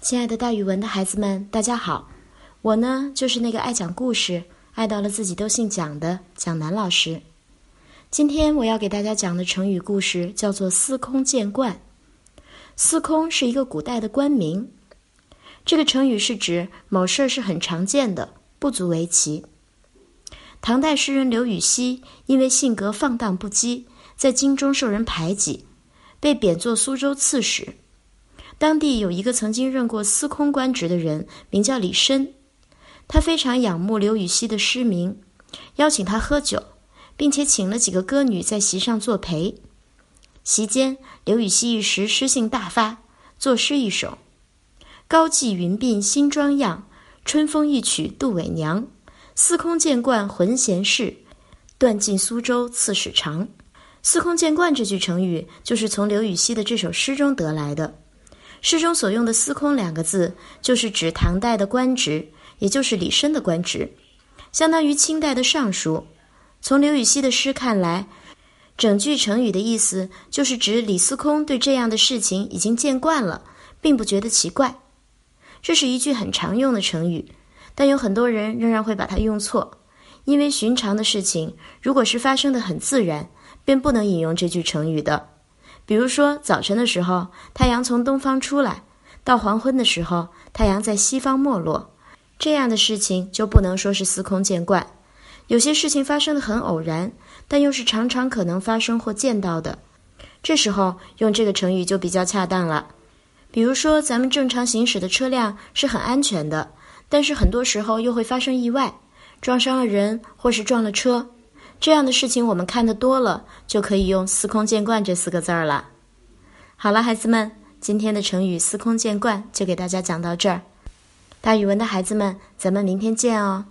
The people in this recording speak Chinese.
亲爱的，大语文的孩子们，大家好！我呢，就是那个爱讲故事、爱到了自己都姓蒋的蒋楠老师。今天我要给大家讲的成语故事叫做“司空见惯”。司空是一个古代的官名，这个成语是指某事儿是很常见的，不足为奇。唐代诗人刘禹锡因为性格放荡不羁，在京中受人排挤，被贬作苏州刺史。当地有一个曾经任过司空官职的人，名叫李绅，他非常仰慕刘禹锡的诗名，邀请他喝酒，并且请了几个歌女在席上作陪。席间，刘禹锡一时诗兴大发，作诗一首：“高髻云鬓新妆样，春风一曲杜伟娘。司空见惯浑闲事，断尽苏州刺史长。”“司空见惯”这句成语就是从刘禹锡的这首诗中得来的。诗中所用的“司空”两个字，就是指唐代的官职，也就是李绅的官职，相当于清代的尚书。从刘禹锡的诗看来，整句成语的意思就是指李司空对这样的事情已经见惯了，并不觉得奇怪。这是一句很常用的成语，但有很多人仍然会把它用错，因为寻常的事情如果是发生的很自然，便不能引用这句成语的。比如说，早晨的时候，太阳从东方出来；到黄昏的时候，太阳在西方没落。这样的事情就不能说是司空见惯。有些事情发生的很偶然，但又是常常可能发生或见到的，这时候用这个成语就比较恰当了。比如说，咱们正常行驶的车辆是很安全的，但是很多时候又会发生意外，撞伤了人或是撞了车。这样的事情我们看的多了，就可以用“司空见惯”这四个字儿了。好了，孩子们，今天的成语“司空见惯”就给大家讲到这儿。大语文的孩子们，咱们明天见哦。